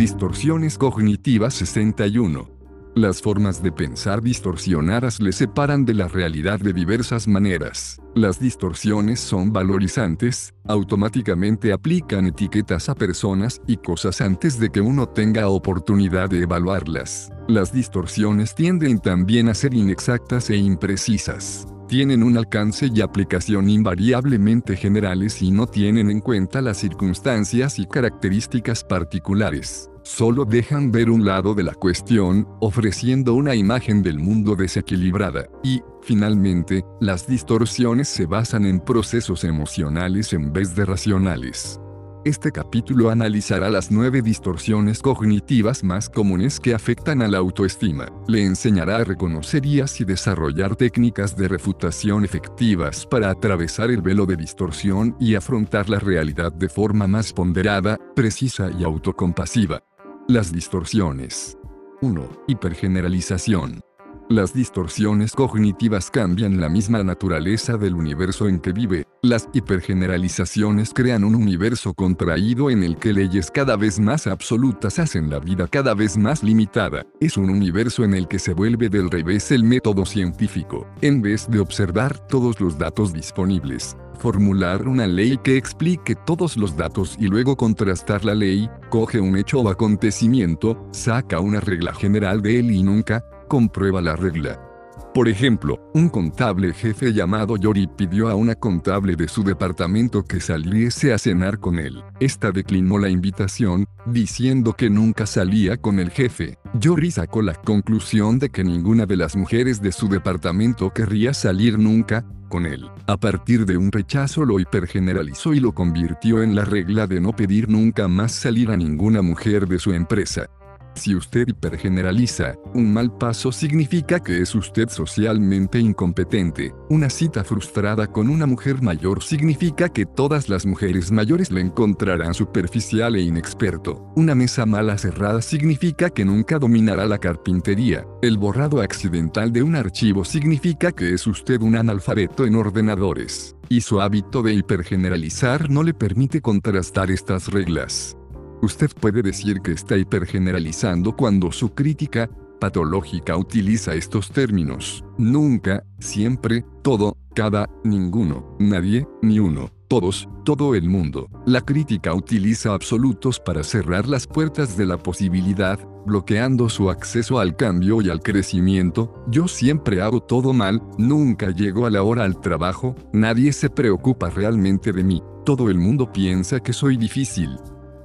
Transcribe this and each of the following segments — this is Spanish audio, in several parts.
Distorsiones cognitivas 61. Las formas de pensar distorsionadas le separan de la realidad de diversas maneras. Las distorsiones son valorizantes, automáticamente aplican etiquetas a personas y cosas antes de que uno tenga oportunidad de evaluarlas. Las distorsiones tienden también a ser inexactas e imprecisas tienen un alcance y aplicación invariablemente generales y no tienen en cuenta las circunstancias y características particulares. Solo dejan ver un lado de la cuestión, ofreciendo una imagen del mundo desequilibrada. Y, finalmente, las distorsiones se basan en procesos emocionales en vez de racionales. Este capítulo analizará las nueve distorsiones cognitivas más comunes que afectan a la autoestima. Le enseñará a reconocer y así desarrollar técnicas de refutación efectivas para atravesar el velo de distorsión y afrontar la realidad de forma más ponderada, precisa y autocompasiva. Las distorsiones. 1. Hipergeneralización. Las distorsiones cognitivas cambian la misma naturaleza del universo en que vive. Las hipergeneralizaciones crean un universo contraído en el que leyes cada vez más absolutas hacen la vida cada vez más limitada. Es un universo en el que se vuelve del revés el método científico. En vez de observar todos los datos disponibles, formular una ley que explique todos los datos y luego contrastar la ley, coge un hecho o acontecimiento, saca una regla general de él y nunca, comprueba la regla. Por ejemplo, un contable jefe llamado Yori pidió a una contable de su departamento que saliese a cenar con él. Esta declinó la invitación, diciendo que nunca salía con el jefe. Yori sacó la conclusión de que ninguna de las mujeres de su departamento querría salir nunca con él. A partir de un rechazo lo hipergeneralizó y lo convirtió en la regla de no pedir nunca más salir a ninguna mujer de su empresa. Si usted hipergeneraliza, un mal paso significa que es usted socialmente incompetente. Una cita frustrada con una mujer mayor significa que todas las mujeres mayores le encontrarán superficial e inexperto. Una mesa mala cerrada significa que nunca dominará la carpintería. El borrado accidental de un archivo significa que es usted un analfabeto en ordenadores. Y su hábito de hipergeneralizar no le permite contrastar estas reglas. Usted puede decir que está hipergeneralizando cuando su crítica patológica utiliza estos términos. Nunca, siempre, todo, cada, ninguno, nadie, ni uno, todos, todo el mundo. La crítica utiliza absolutos para cerrar las puertas de la posibilidad, bloqueando su acceso al cambio y al crecimiento. Yo siempre hago todo mal, nunca llego a la hora al trabajo, nadie se preocupa realmente de mí. Todo el mundo piensa que soy difícil,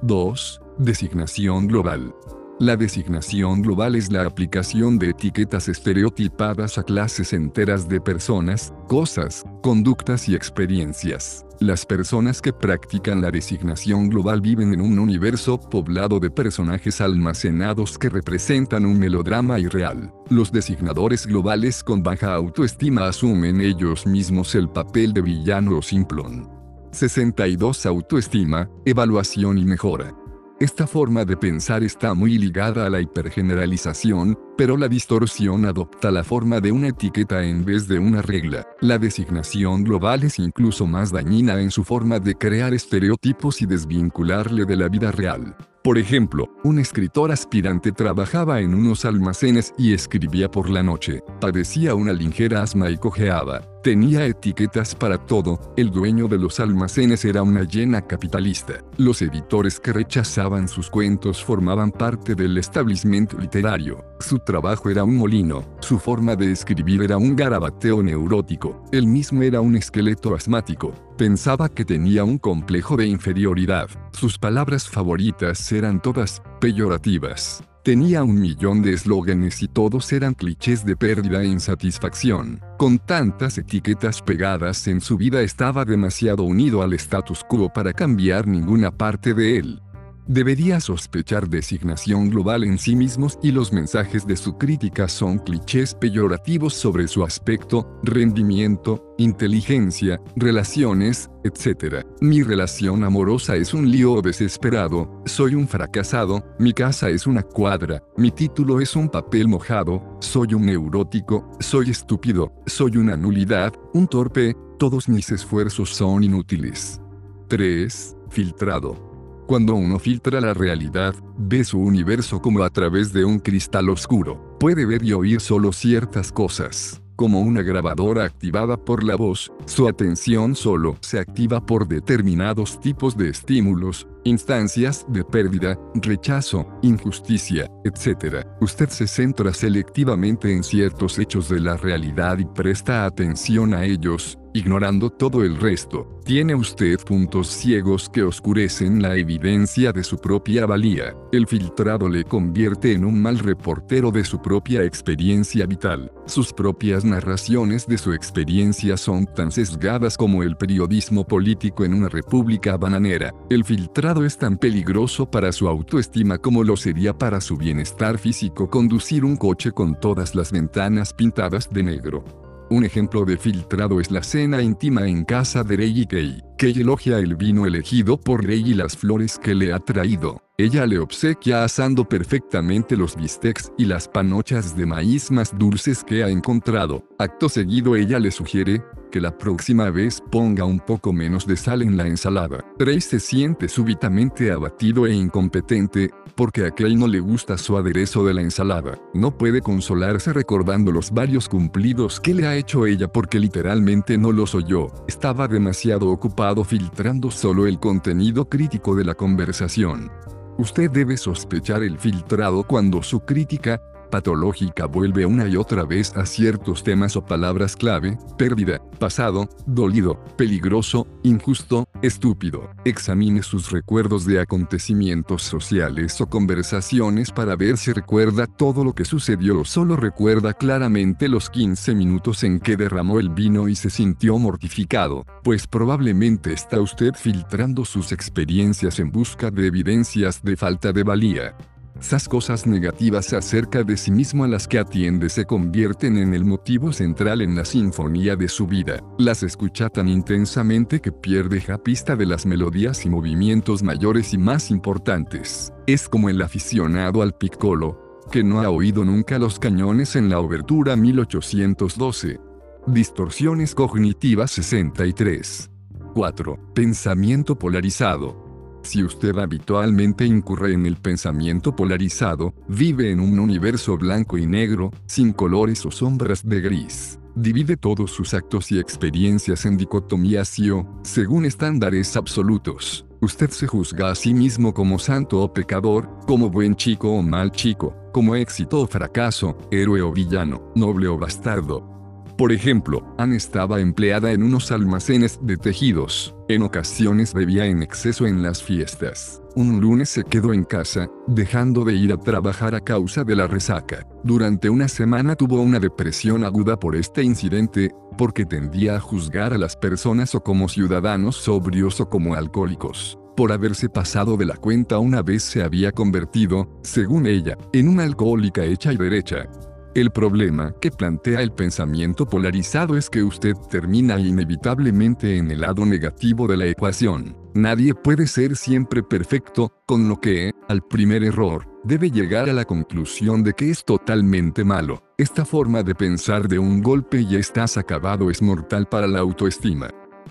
2. Designación global. La designación global es la aplicación de etiquetas estereotipadas a clases enteras de personas, cosas, conductas y experiencias. Las personas que practican la designación global viven en un universo poblado de personajes almacenados que representan un melodrama irreal. Los designadores globales con baja autoestima asumen ellos mismos el papel de villano o simplón. 62 Autoestima, evaluación y mejora. Esta forma de pensar está muy ligada a la hipergeneralización, pero la distorsión adopta la forma de una etiqueta en vez de una regla. La designación global es incluso más dañina en su forma de crear estereotipos y desvincularle de la vida real. Por ejemplo, un escritor aspirante trabajaba en unos almacenes y escribía por la noche. Padecía una ligera asma y cojeaba. Tenía etiquetas para todo. El dueño de los almacenes era una llena capitalista. Los editores que rechazaban sus cuentos formaban parte del establecimiento literario. Su trabajo era un molino. Su forma de escribir era un garabateo neurótico. Él mismo era un esqueleto asmático. Pensaba que tenía un complejo de inferioridad. Sus palabras favoritas eran todas peyorativas. Tenía un millón de eslóganes y todos eran clichés de pérdida e insatisfacción. Con tantas etiquetas pegadas en su vida estaba demasiado unido al status quo para cambiar ninguna parte de él debería sospechar designación global en sí mismos y los mensajes de su crítica son clichés peyorativos sobre su aspecto, rendimiento, inteligencia, relaciones, etc. Mi relación amorosa es un lío desesperado, soy un fracasado, mi casa es una cuadra, mi título es un papel mojado, soy un neurótico, soy estúpido, soy una nulidad, un torpe, todos mis esfuerzos son inútiles. 3. Filtrado. Cuando uno filtra la realidad, ve su universo como a través de un cristal oscuro. Puede ver y oír solo ciertas cosas como una grabadora activada por la voz, su atención solo se activa por determinados tipos de estímulos, instancias de pérdida, rechazo, injusticia, etc. Usted se centra selectivamente en ciertos hechos de la realidad y presta atención a ellos, ignorando todo el resto. Tiene usted puntos ciegos que oscurecen la evidencia de su propia valía. El filtrado le convierte en un mal reportero de su propia experiencia vital. Sus propias narraciones de su experiencia son tan sesgadas como el periodismo político en una república bananera. El filtrado es tan peligroso para su autoestima como lo sería para su bienestar físico conducir un coche con todas las ventanas pintadas de negro. Un ejemplo de filtrado es la cena íntima en casa de Rey y Kay. Kay elogia el vino elegido por Rey y las flores que le ha traído. Ella le obsequia asando perfectamente los bistecs y las panochas de maíz más dulces que ha encontrado. Acto seguido ella le sugiere, que la próxima vez ponga un poco menos de sal en la ensalada. Trey se siente súbitamente abatido e incompetente, porque a Kay no le gusta su aderezo de la ensalada. No puede consolarse recordando los varios cumplidos que le ha hecho ella porque literalmente no los oyó. Estaba demasiado ocupado filtrando solo el contenido crítico de la conversación. Usted debe sospechar el filtrado cuando su crítica, patológica vuelve una y otra vez a ciertos temas o palabras clave, pérdida, pasado, dolido, peligroso, injusto, estúpido. Examine sus recuerdos de acontecimientos sociales o conversaciones para ver si recuerda todo lo que sucedió o solo recuerda claramente los 15 minutos en que derramó el vino y se sintió mortificado, pues probablemente está usted filtrando sus experiencias en busca de evidencias de falta de valía. Esas cosas negativas acerca de sí mismo a las que atiende se convierten en el motivo central en la sinfonía de su vida. Las escucha tan intensamente que pierde la pista de las melodías y movimientos mayores y más importantes. Es como el aficionado al piccolo, que no ha oído nunca los cañones en la obertura 1812. Distorsiones cognitivas 63. 4. Pensamiento polarizado. Si usted habitualmente incurre en el pensamiento polarizado, vive en un universo blanco y negro, sin colores o sombras de gris. Divide todos sus actos y experiencias en dicotomías y o, según estándares absolutos. Usted se juzga a sí mismo como santo o pecador, como buen chico o mal chico, como éxito o fracaso, héroe o villano, noble o bastardo, por ejemplo, Anne estaba empleada en unos almacenes de tejidos. En ocasiones bebía en exceso en las fiestas. Un lunes se quedó en casa, dejando de ir a trabajar a causa de la resaca. Durante una semana tuvo una depresión aguda por este incidente, porque tendía a juzgar a las personas o como ciudadanos sobrios o como alcohólicos por haberse pasado de la cuenta una vez se había convertido, según ella, en una alcohólica hecha y derecha. El problema que plantea el pensamiento polarizado es que usted termina inevitablemente en el lado negativo de la ecuación. Nadie puede ser siempre perfecto, con lo que, al primer error, debe llegar a la conclusión de que es totalmente malo. Esta forma de pensar de un golpe y estás acabado es mortal para la autoestima.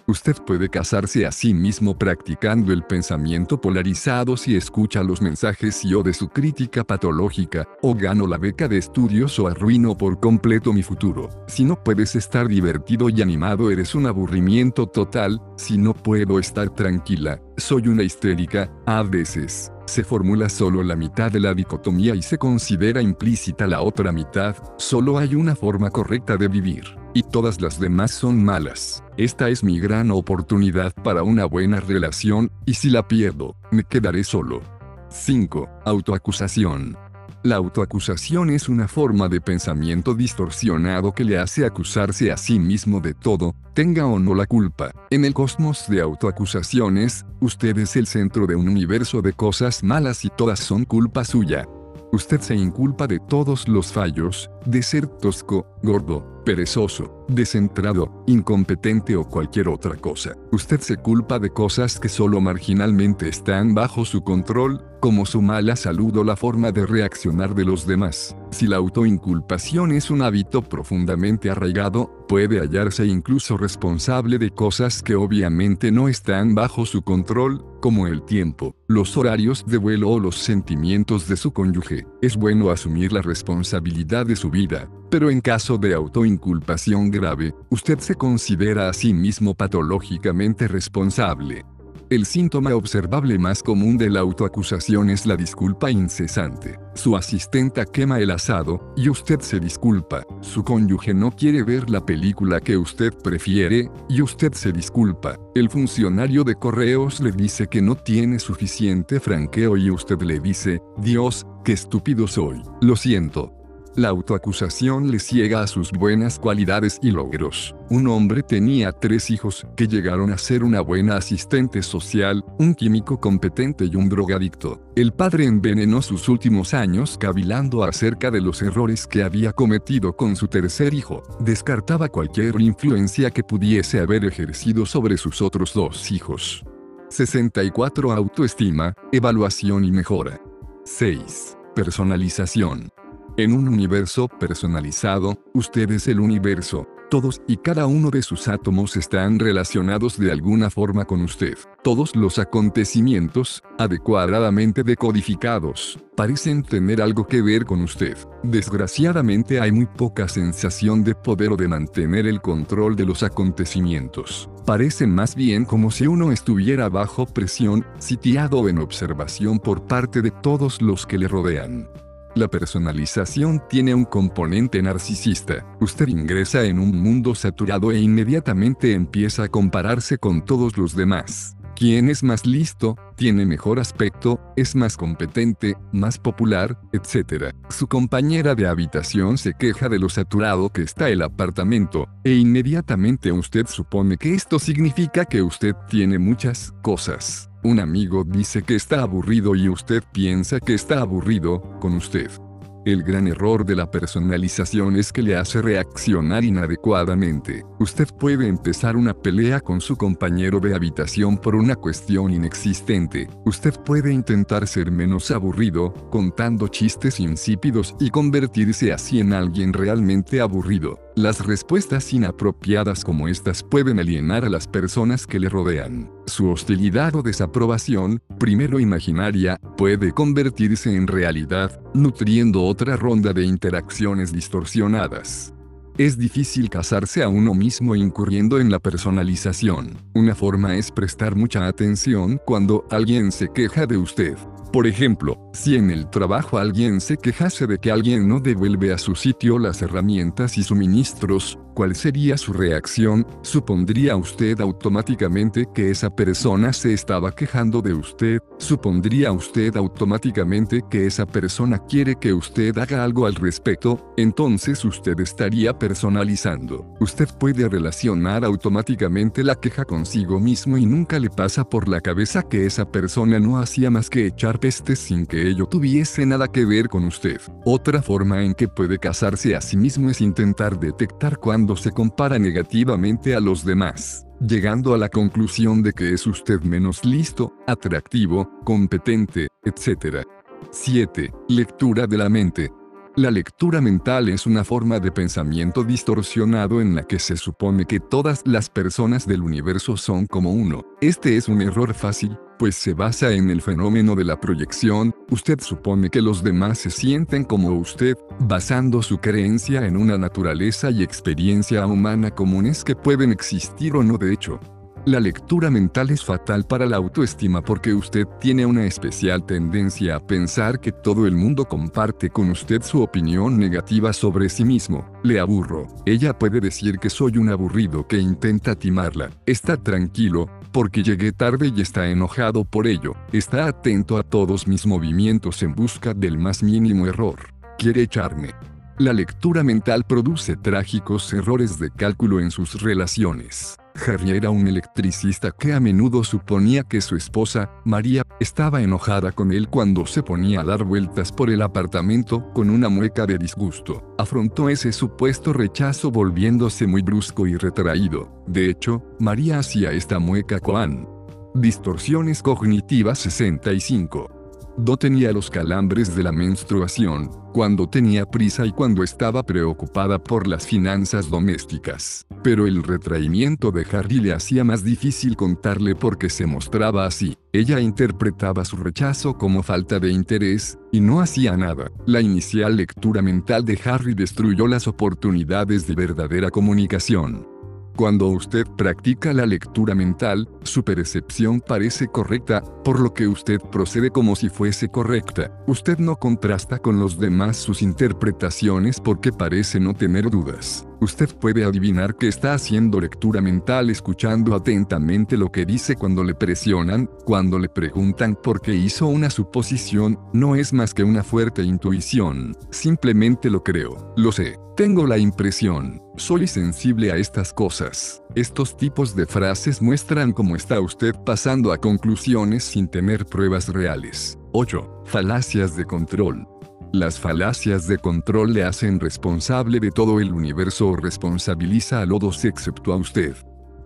Usted puede casarse a sí mismo practicando el pensamiento polarizado si escucha los mensajes y o de su crítica patológica, o gano la beca de estudios o arruino por completo mi futuro. Si no puedes estar divertido y animado eres un aburrimiento total, si no puedo estar tranquila, soy una histérica, a veces. Se formula solo la mitad de la dicotomía y se considera implícita la otra mitad, solo hay una forma correcta de vivir, y todas las demás son malas. Esta es mi gran oportunidad para una buena relación, y si la pierdo, me quedaré solo. 5. Autoacusación. La autoacusación es una forma de pensamiento distorsionado que le hace acusarse a sí mismo de todo, tenga o no la culpa. En el cosmos de autoacusaciones, usted es el centro de un universo de cosas malas y todas son culpa suya. Usted se inculpa de todos los fallos, de ser tosco, gordo, perezoso, descentrado, incompetente o cualquier otra cosa. Usted se culpa de cosas que solo marginalmente están bajo su control, como su mala salud o la forma de reaccionar de los demás. Si la autoinculpación es un hábito profundamente arraigado, puede hallarse incluso responsable de cosas que obviamente no están bajo su control, como el tiempo, los horarios de vuelo o los sentimientos de su cónyuge. Es bueno asumir la responsabilidad de su vida, pero en caso de autoinculpación grave, usted se considera a sí mismo patológicamente responsable. El síntoma observable más común de la autoacusación es la disculpa incesante. Su asistenta quema el asado, y usted se disculpa. Su cónyuge no quiere ver la película que usted prefiere, y usted se disculpa. El funcionario de correos le dice que no tiene suficiente franqueo y usted le dice, Dios, qué estúpido soy. Lo siento, la autoacusación le ciega a sus buenas cualidades y logros. Un hombre tenía tres hijos que llegaron a ser una buena asistente social, un químico competente y un drogadicto. El padre envenenó sus últimos años cavilando acerca de los errores que había cometido con su tercer hijo. Descartaba cualquier influencia que pudiese haber ejercido sobre sus otros dos hijos. 64 Autoestima, evaluación y mejora. 6. Personalización. En un universo personalizado, usted es el universo. Todos y cada uno de sus átomos están relacionados de alguna forma con usted. Todos los acontecimientos, adecuadamente decodificados, parecen tener algo que ver con usted. Desgraciadamente hay muy poca sensación de poder o de mantener el control de los acontecimientos. Parecen más bien como si uno estuviera bajo presión, sitiado en observación por parte de todos los que le rodean. La personalización tiene un componente narcisista. Usted ingresa en un mundo saturado e inmediatamente empieza a compararse con todos los demás. ¿Quién es más listo? ¿Tiene mejor aspecto? ¿Es más competente? ¿Más popular? Etc. Su compañera de habitación se queja de lo saturado que está el apartamento, e inmediatamente usted supone que esto significa que usted tiene muchas cosas. Un amigo dice que está aburrido y usted piensa que está aburrido con usted. El gran error de la personalización es que le hace reaccionar inadecuadamente. Usted puede empezar una pelea con su compañero de habitación por una cuestión inexistente. Usted puede intentar ser menos aburrido, contando chistes insípidos y convertirse así en alguien realmente aburrido. Las respuestas inapropiadas como estas pueden alienar a las personas que le rodean. Su hostilidad o desaprobación, primero imaginaria, puede convertirse en realidad, nutriendo otra ronda de interacciones distorsionadas. Es difícil casarse a uno mismo incurriendo en la personalización. Una forma es prestar mucha atención cuando alguien se queja de usted. Por ejemplo, si en el trabajo alguien se quejase de que alguien no devuelve a su sitio las herramientas y suministros, ¿Cuál sería su reacción? ¿Supondría usted automáticamente que esa persona se estaba quejando de usted? ¿Supondría usted automáticamente que esa persona quiere que usted haga algo al respecto? Entonces usted estaría personalizando. Usted puede relacionar automáticamente la queja consigo mismo y nunca le pasa por la cabeza que esa persona no hacía más que echar pestes sin que ello tuviese nada que ver con usted. Otra forma en que puede casarse a sí mismo es intentar detectar cuándo se compara negativamente a los demás, llegando a la conclusión de que es usted menos listo, atractivo, competente, etc. 7. Lectura de la mente. La lectura mental es una forma de pensamiento distorsionado en la que se supone que todas las personas del universo son como uno. Este es un error fácil, pues se basa en el fenómeno de la proyección, usted supone que los demás se sienten como usted, basando su creencia en una naturaleza y experiencia humana comunes que pueden existir o no de hecho. La lectura mental es fatal para la autoestima porque usted tiene una especial tendencia a pensar que todo el mundo comparte con usted su opinión negativa sobre sí mismo. Le aburro. Ella puede decir que soy un aburrido que intenta timarla. Está tranquilo, porque llegué tarde y está enojado por ello. Está atento a todos mis movimientos en busca del más mínimo error. Quiere echarme. La lectura mental produce trágicos errores de cálculo en sus relaciones. Harry era un electricista que a menudo suponía que su esposa, María, estaba enojada con él cuando se ponía a dar vueltas por el apartamento con una mueca de disgusto. Afrontó ese supuesto rechazo volviéndose muy brusco y retraído. De hecho, María hacía esta mueca con distorsiones cognitivas 65 no tenía los calambres de la menstruación, cuando tenía prisa y cuando estaba preocupada por las finanzas domésticas. Pero el retraimiento de Harry le hacía más difícil contarle porque se mostraba así. Ella interpretaba su rechazo como falta de interés, y no hacía nada. La inicial lectura mental de Harry destruyó las oportunidades de verdadera comunicación. Cuando usted practica la lectura mental, su percepción parece correcta, por lo que usted procede como si fuese correcta. Usted no contrasta con los demás sus interpretaciones porque parece no tener dudas. Usted puede adivinar que está haciendo lectura mental escuchando atentamente lo que dice cuando le presionan, cuando le preguntan por qué hizo una suposición, no es más que una fuerte intuición. Simplemente lo creo. Lo sé. Tengo la impresión. Soy sensible a estas cosas. Estos tipos de frases muestran cómo está usted pasando a conclusiones sin tener pruebas reales. 8. Falacias de control. Las falacias de control le hacen responsable de todo el universo o responsabiliza a todos excepto a usted.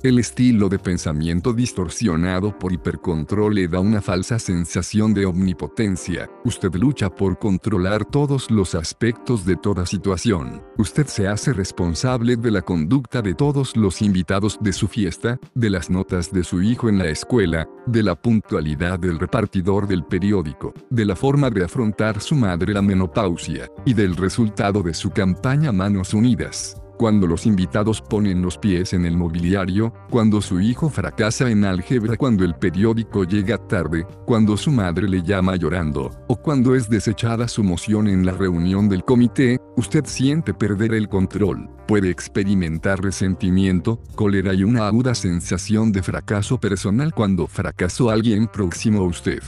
El estilo de pensamiento distorsionado por hipercontrol le da una falsa sensación de omnipotencia. Usted lucha por controlar todos los aspectos de toda situación. Usted se hace responsable de la conducta de todos los invitados de su fiesta, de las notas de su hijo en la escuela, de la puntualidad del repartidor del periódico, de la forma de afrontar su madre la menopausia, y del resultado de su campaña Manos Unidas cuando los invitados ponen los pies en el mobiliario, cuando su hijo fracasa en álgebra, cuando el periódico llega tarde, cuando su madre le llama llorando, o cuando es desechada su moción en la reunión del comité, usted siente perder el control, puede experimentar resentimiento, cólera y una aguda sensación de fracaso personal cuando fracasó alguien próximo a usted.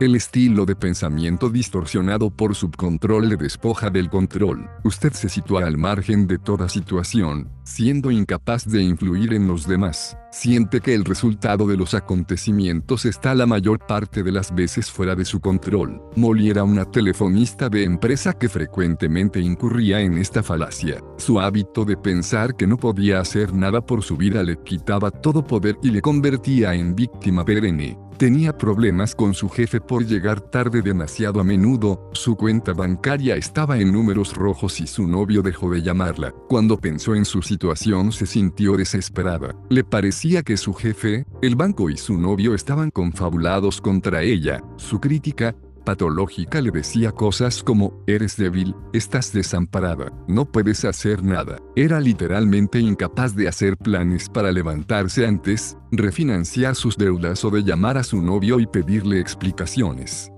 El estilo de pensamiento distorsionado por subcontrol le despoja del control. Usted se sitúa al margen de toda situación, siendo incapaz de influir en los demás. Siente que el resultado de los acontecimientos está la mayor parte de las veces fuera de su control. Molly era una telefonista de empresa que frecuentemente incurría en esta falacia. Su hábito de pensar que no podía hacer nada por su vida le quitaba todo poder y le convertía en víctima perenne. Tenía problemas con su jefe por llegar tarde demasiado a menudo, su cuenta bancaria estaba en números rojos y su novio dejó de llamarla. Cuando pensó en su situación se sintió desesperada. Le parecía que su jefe, el banco y su novio estaban confabulados contra ella. Su crítica, patológica le decía cosas como, eres débil, estás desamparada, no puedes hacer nada. Era literalmente incapaz de hacer planes para levantarse antes, refinanciar sus deudas o de llamar a su novio y pedirle explicaciones.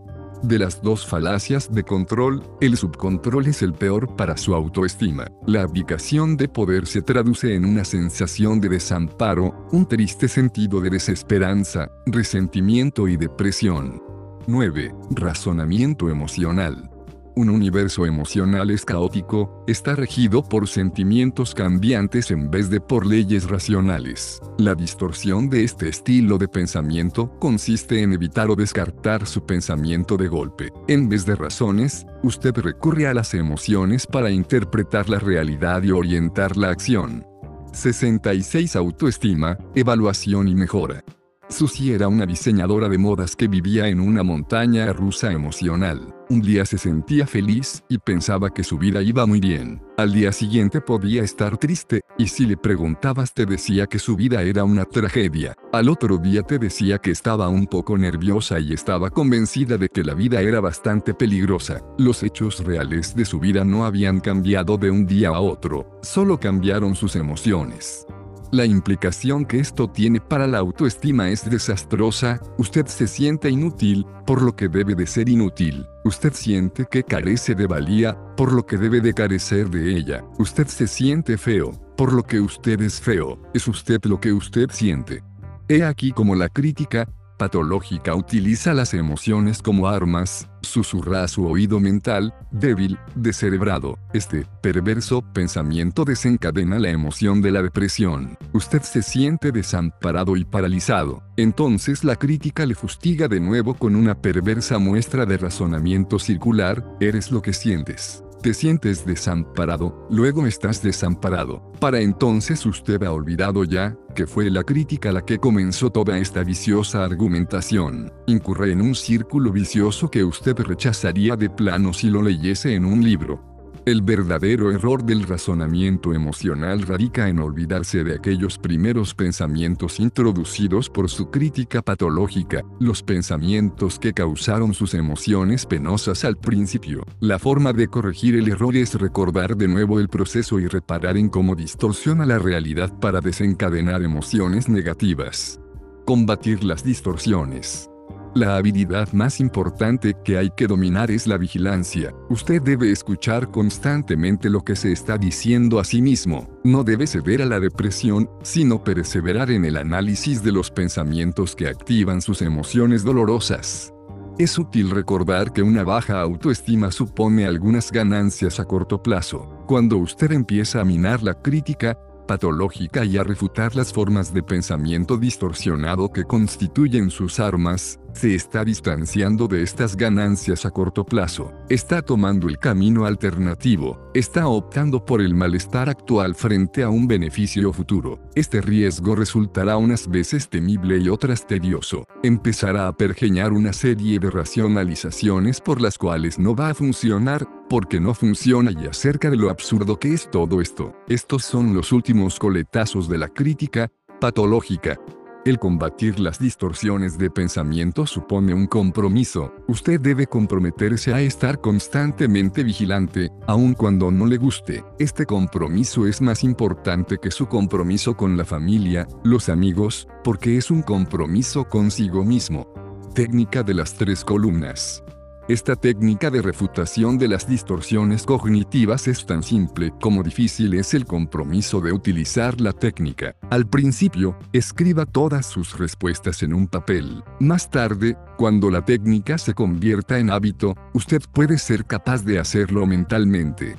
De las dos falacias de control, el subcontrol es el peor para su autoestima. La abdicación de poder se traduce en una sensación de desamparo, un triste sentido de desesperanza, resentimiento y depresión. 9. Razonamiento emocional. Un universo emocional es caótico, está regido por sentimientos cambiantes en vez de por leyes racionales. La distorsión de este estilo de pensamiento consiste en evitar o descartar su pensamiento de golpe. En vez de razones, usted recurre a las emociones para interpretar la realidad y orientar la acción. 66 Autoestima, evaluación y mejora. Susie era una diseñadora de modas que vivía en una montaña rusa emocional. Un día se sentía feliz y pensaba que su vida iba muy bien. Al día siguiente podía estar triste, y si le preguntabas te decía que su vida era una tragedia. Al otro día te decía que estaba un poco nerviosa y estaba convencida de que la vida era bastante peligrosa. Los hechos reales de su vida no habían cambiado de un día a otro, solo cambiaron sus emociones. La implicación que esto tiene para la autoestima es desastrosa, usted se siente inútil, por lo que debe de ser inútil. Usted siente que carece de valía, por lo que debe de carecer de ella. Usted se siente feo, por lo que usted es feo. Es usted lo que usted siente. He aquí como la crítica, patológica utiliza las emociones como armas, susurra su oído mental, débil, descerebrado. Este, perverso pensamiento desencadena la emoción de la depresión. Usted se siente desamparado y paralizado. Entonces la crítica le fustiga de nuevo con una perversa muestra de razonamiento circular, eres lo que sientes te sientes desamparado, luego estás desamparado. Para entonces usted ha olvidado ya, que fue la crítica la que comenzó toda esta viciosa argumentación. Incurre en un círculo vicioso que usted rechazaría de plano si lo leyese en un libro. El verdadero error del razonamiento emocional radica en olvidarse de aquellos primeros pensamientos introducidos por su crítica patológica, los pensamientos que causaron sus emociones penosas al principio. La forma de corregir el error es recordar de nuevo el proceso y reparar en cómo distorsiona la realidad para desencadenar emociones negativas. Combatir las distorsiones. La habilidad más importante que hay que dominar es la vigilancia. Usted debe escuchar constantemente lo que se está diciendo a sí mismo. No debe ceder a la depresión, sino perseverar en el análisis de los pensamientos que activan sus emociones dolorosas. Es útil recordar que una baja autoestima supone algunas ganancias a corto plazo. Cuando usted empieza a minar la crítica, patológica y a refutar las formas de pensamiento distorsionado que constituyen sus armas, se está distanciando de estas ganancias a corto plazo, está tomando el camino alternativo, está optando por el malestar actual frente a un beneficio futuro. Este riesgo resultará unas veces temible y otras tedioso. Empezará a pergeñar una serie de racionalizaciones por las cuales no va a funcionar, porque no funciona y acerca de lo absurdo que es todo esto. Estos son los últimos coletazos de la crítica patológica. El combatir las distorsiones de pensamiento supone un compromiso. Usted debe comprometerse a estar constantemente vigilante, aun cuando no le guste. Este compromiso es más importante que su compromiso con la familia, los amigos, porque es un compromiso consigo mismo. Técnica de las tres columnas. Esta técnica de refutación de las distorsiones cognitivas es tan simple como difícil es el compromiso de utilizar la técnica. Al principio, escriba todas sus respuestas en un papel. Más tarde, cuando la técnica se convierta en hábito, usted puede ser capaz de hacerlo mentalmente.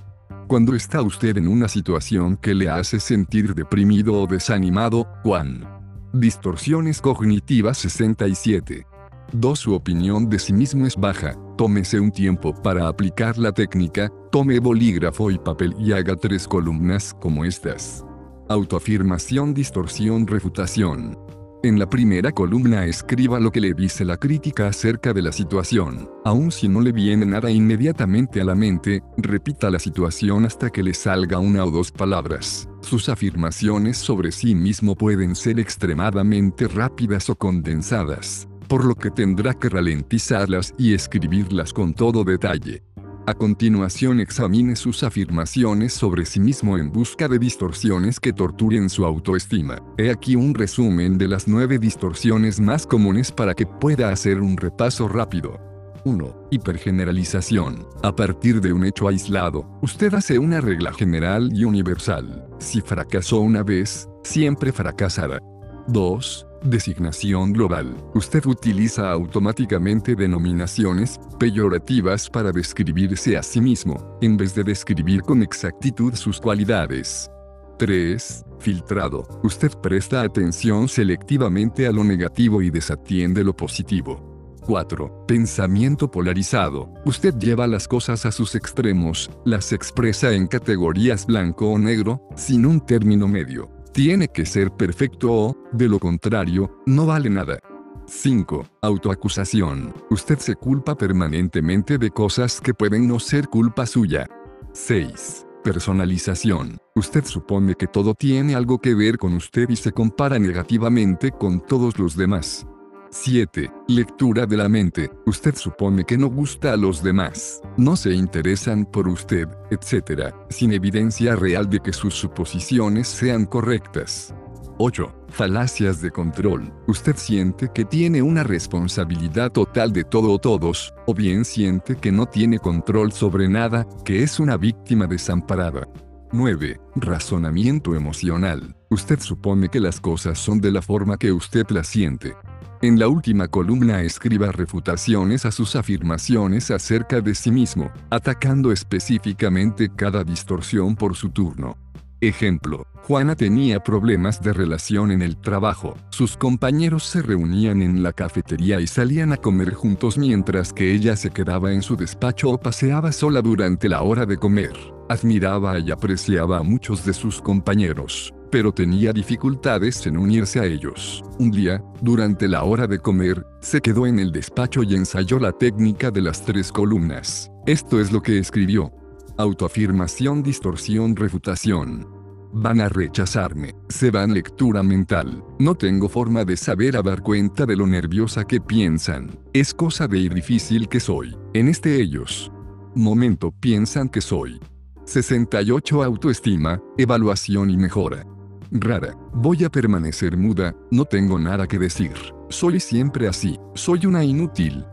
Cuando está usted en una situación que le hace sentir deprimido o desanimado, Juan. Distorsiones cognitivas 67. 2. Su opinión de sí mismo es baja. Tómese un tiempo para aplicar la técnica, tome bolígrafo y papel y haga tres columnas como estas. Autoafirmación, distorsión, refutación. En la primera columna escriba lo que le dice la crítica acerca de la situación. Aun si no le viene nada inmediatamente a la mente, repita la situación hasta que le salga una o dos palabras. Sus afirmaciones sobre sí mismo pueden ser extremadamente rápidas o condensadas por lo que tendrá que ralentizarlas y escribirlas con todo detalle. A continuación examine sus afirmaciones sobre sí mismo en busca de distorsiones que torturen su autoestima. He aquí un resumen de las nueve distorsiones más comunes para que pueda hacer un repaso rápido. 1. Hipergeneralización. A partir de un hecho aislado, usted hace una regla general y universal. Si fracasó una vez, siempre fracasará. 2 Designación global. Usted utiliza automáticamente denominaciones peyorativas para describirse a sí mismo, en vez de describir con exactitud sus cualidades. 3. Filtrado. Usted presta atención selectivamente a lo negativo y desatiende lo positivo. 4. Pensamiento polarizado. Usted lleva las cosas a sus extremos, las expresa en categorías blanco o negro, sin un término medio tiene que ser perfecto o, de lo contrario, no vale nada. 5. Autoacusación. Usted se culpa permanentemente de cosas que pueden no ser culpa suya. 6. Personalización. Usted supone que todo tiene algo que ver con usted y se compara negativamente con todos los demás. 7. Lectura de la mente. Usted supone que no gusta a los demás, no se interesan por usted, etc., sin evidencia real de que sus suposiciones sean correctas. 8. Falacias de control. Usted siente que tiene una responsabilidad total de todo o todos, o bien siente que no tiene control sobre nada, que es una víctima desamparada. 9. Razonamiento emocional. Usted supone que las cosas son de la forma que usted las siente. En la última columna escriba refutaciones a sus afirmaciones acerca de sí mismo, atacando específicamente cada distorsión por su turno. Ejemplo, Juana tenía problemas de relación en el trabajo. Sus compañeros se reunían en la cafetería y salían a comer juntos mientras que ella se quedaba en su despacho o paseaba sola durante la hora de comer. Admiraba y apreciaba a muchos de sus compañeros, pero tenía dificultades en unirse a ellos. Un día, durante la hora de comer, se quedó en el despacho y ensayó la técnica de las tres columnas. Esto es lo que escribió. Autoafirmación, distorsión, refutación. Van a rechazarme. Se van lectura mental. No tengo forma de saber a dar cuenta de lo nerviosa que piensan. Es cosa de ir difícil que soy. En este ellos. Momento piensan que soy. 68 Autoestima, evaluación y mejora. Rara. Voy a permanecer muda, no tengo nada que decir. Soy siempre así. Soy una inútil.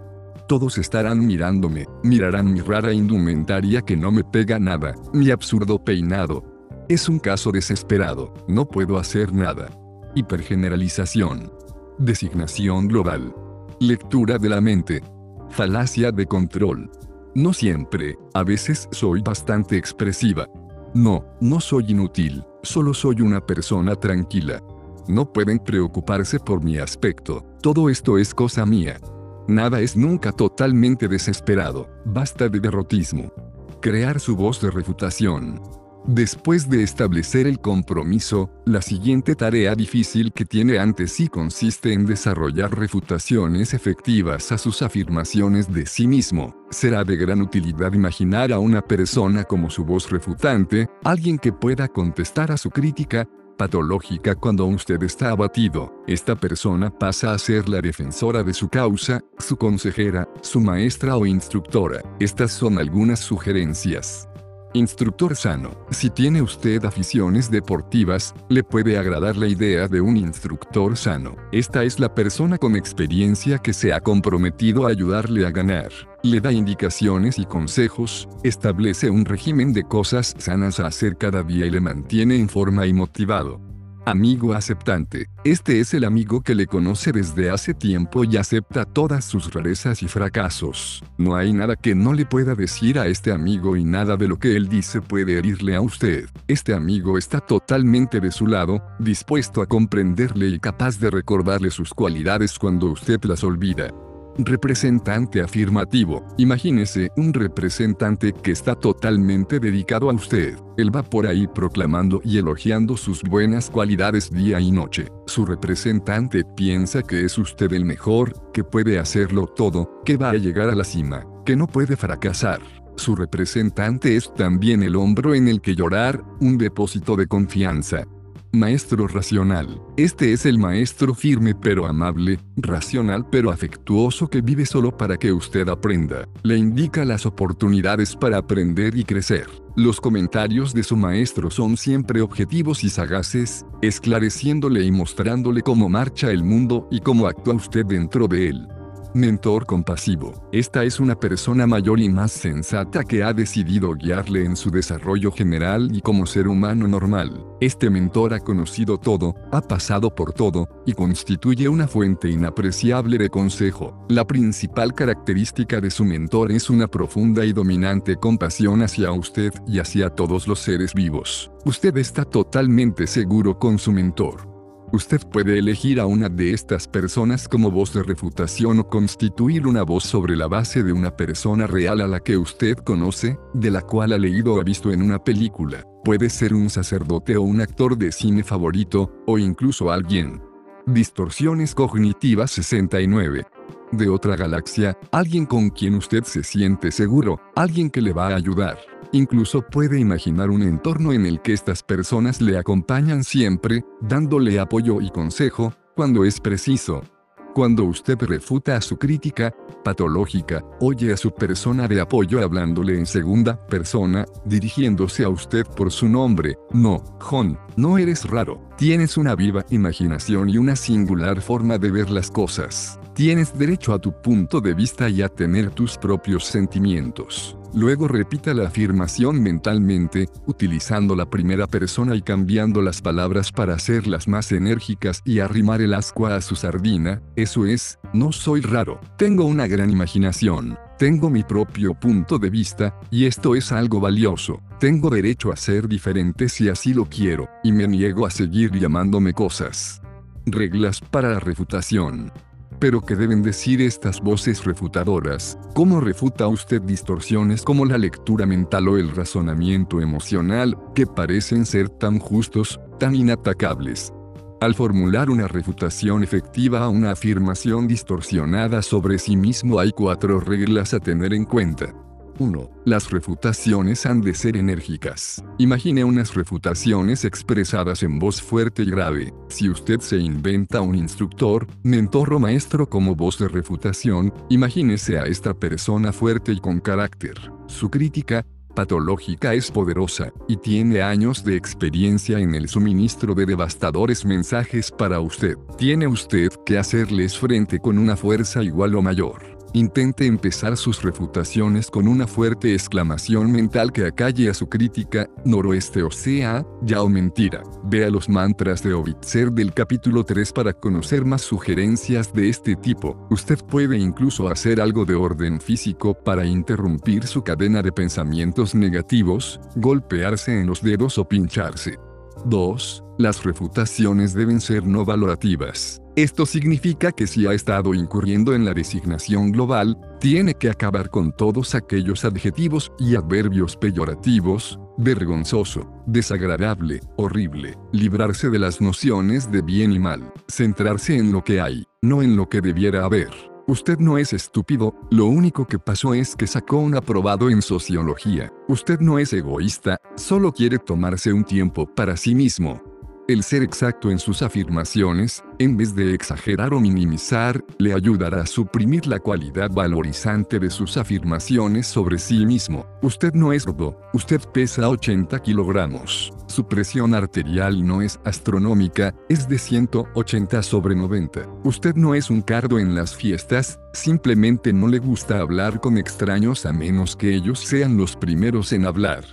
Todos estarán mirándome, mirarán mi rara indumentaria que no me pega nada, mi absurdo peinado. Es un caso desesperado, no puedo hacer nada. Hipergeneralización. Designación global. Lectura de la mente. Falacia de control. No siempre, a veces soy bastante expresiva. No, no soy inútil, solo soy una persona tranquila. No pueden preocuparse por mi aspecto, todo esto es cosa mía. Nada es nunca totalmente desesperado, basta de derrotismo. Crear su voz de refutación. Después de establecer el compromiso, la siguiente tarea difícil que tiene ante sí consiste en desarrollar refutaciones efectivas a sus afirmaciones de sí mismo. Será de gran utilidad imaginar a una persona como su voz refutante, alguien que pueda contestar a su crítica, patológica cuando usted está abatido. Esta persona pasa a ser la defensora de su causa, su consejera, su maestra o instructora. Estas son algunas sugerencias. Instructor sano. Si tiene usted aficiones deportivas, le puede agradar la idea de un instructor sano. Esta es la persona con experiencia que se ha comprometido a ayudarle a ganar. Le da indicaciones y consejos, establece un régimen de cosas sanas a hacer cada día y le mantiene en forma y motivado. Amigo aceptante. Este es el amigo que le conoce desde hace tiempo y acepta todas sus rarezas y fracasos. No hay nada que no le pueda decir a este amigo y nada de lo que él dice puede herirle a usted. Este amigo está totalmente de su lado, dispuesto a comprenderle y capaz de recordarle sus cualidades cuando usted las olvida. Representante afirmativo. Imagínese un representante que está totalmente dedicado a usted. Él va por ahí proclamando y elogiando sus buenas cualidades día y noche. Su representante piensa que es usted el mejor, que puede hacerlo todo, que va a llegar a la cima, que no puede fracasar. Su representante es también el hombro en el que llorar, un depósito de confianza. Maestro racional. Este es el maestro firme pero amable, racional pero afectuoso que vive solo para que usted aprenda. Le indica las oportunidades para aprender y crecer. Los comentarios de su maestro son siempre objetivos y sagaces, esclareciéndole y mostrándole cómo marcha el mundo y cómo actúa usted dentro de él. Mentor compasivo. Esta es una persona mayor y más sensata que ha decidido guiarle en su desarrollo general y como ser humano normal. Este mentor ha conocido todo, ha pasado por todo, y constituye una fuente inapreciable de consejo. La principal característica de su mentor es una profunda y dominante compasión hacia usted y hacia todos los seres vivos. Usted está totalmente seguro con su mentor. Usted puede elegir a una de estas personas como voz de refutación o constituir una voz sobre la base de una persona real a la que usted conoce, de la cual ha leído o ha visto en una película. Puede ser un sacerdote o un actor de cine favorito, o incluso alguien. Distorsiones cognitivas 69 de otra galaxia, alguien con quien usted se siente seguro, alguien que le va a ayudar. Incluso puede imaginar un entorno en el que estas personas le acompañan siempre, dándole apoyo y consejo, cuando es preciso. Cuando usted refuta a su crítica patológica, oye a su persona de apoyo hablándole en segunda persona, dirigiéndose a usted por su nombre. No, John, no eres raro, Tienes una viva imaginación y una singular forma de ver las cosas. Tienes derecho a tu punto de vista y a tener tus propios sentimientos. Luego repita la afirmación mentalmente, utilizando la primera persona y cambiando las palabras para hacerlas más enérgicas y arrimar el ascua a su sardina, eso es, no soy raro, tengo una gran imaginación, tengo mi propio punto de vista, y esto es algo valioso, tengo derecho a ser diferente si así lo quiero, y me niego a seguir llamándome cosas. Reglas para la refutación. Pero ¿qué deben decir estas voces refutadoras? ¿Cómo refuta usted distorsiones como la lectura mental o el razonamiento emocional, que parecen ser tan justos, tan inatacables? Al formular una refutación efectiva a una afirmación distorsionada sobre sí mismo hay cuatro reglas a tener en cuenta. 1. Las refutaciones han de ser enérgicas. Imagine unas refutaciones expresadas en voz fuerte y grave. Si usted se inventa un instructor, mentor o maestro como voz de refutación, imagínese a esta persona fuerte y con carácter. Su crítica, patológica es poderosa, y tiene años de experiencia en el suministro de devastadores mensajes para usted. Tiene usted que hacerles frente con una fuerza igual o mayor. Intente empezar sus refutaciones con una fuerte exclamación mental que acalle a su crítica, noroeste o sea, ya o mentira. Vea los mantras de Obitzer del capítulo 3 para conocer más sugerencias de este tipo. Usted puede incluso hacer algo de orden físico para interrumpir su cadena de pensamientos negativos, golpearse en los dedos o pincharse. 2. Las refutaciones deben ser no valorativas. Esto significa que si ha estado incurriendo en la designación global, tiene que acabar con todos aquellos adjetivos y adverbios peyorativos, vergonzoso, desagradable, horrible, librarse de las nociones de bien y mal, centrarse en lo que hay, no en lo que debiera haber. Usted no es estúpido, lo único que pasó es que sacó un aprobado en sociología. Usted no es egoísta, solo quiere tomarse un tiempo para sí mismo. El ser exacto en sus afirmaciones, en vez de exagerar o minimizar, le ayudará a suprimir la cualidad valorizante de sus afirmaciones sobre sí mismo. Usted no es gordo, usted pesa 80 kilogramos. Su presión arterial no es astronómica, es de 180 sobre 90. Usted no es un cardo en las fiestas, simplemente no le gusta hablar con extraños a menos que ellos sean los primeros en hablar.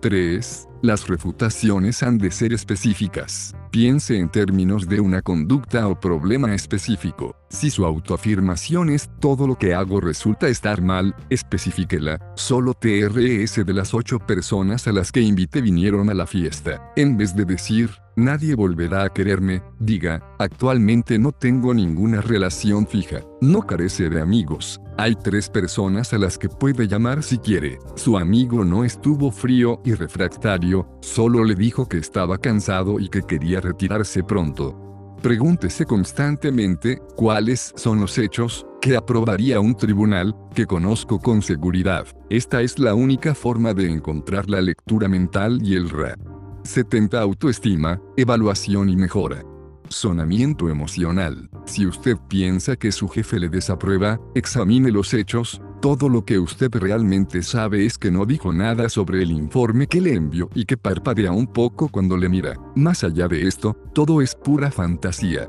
3. Las refutaciones han de ser específicas. Piense en términos de una conducta o problema específico. Si su autoafirmación es todo lo que hago resulta estar mal, especifíquela. Solo TRS de las 8 personas a las que invité vinieron a la fiesta. En vez de decir, nadie volverá a quererme, diga, actualmente no tengo ninguna relación fija. No carece de amigos. Hay tres personas a las que puede llamar si quiere. Su amigo no estuvo frío y refractario, solo le dijo que estaba cansado y que quería retirarse pronto. Pregúntese constantemente cuáles son los hechos que aprobaría un tribunal que conozco con seguridad. Esta es la única forma de encontrar la lectura mental y el RA. 70 Autoestima, evaluación y mejora. Sonamiento emocional. Si usted piensa que su jefe le desaprueba, examine los hechos. Todo lo que usted realmente sabe es que no dijo nada sobre el informe que le envió y que parpadea un poco cuando le mira. Más allá de esto, todo es pura fantasía.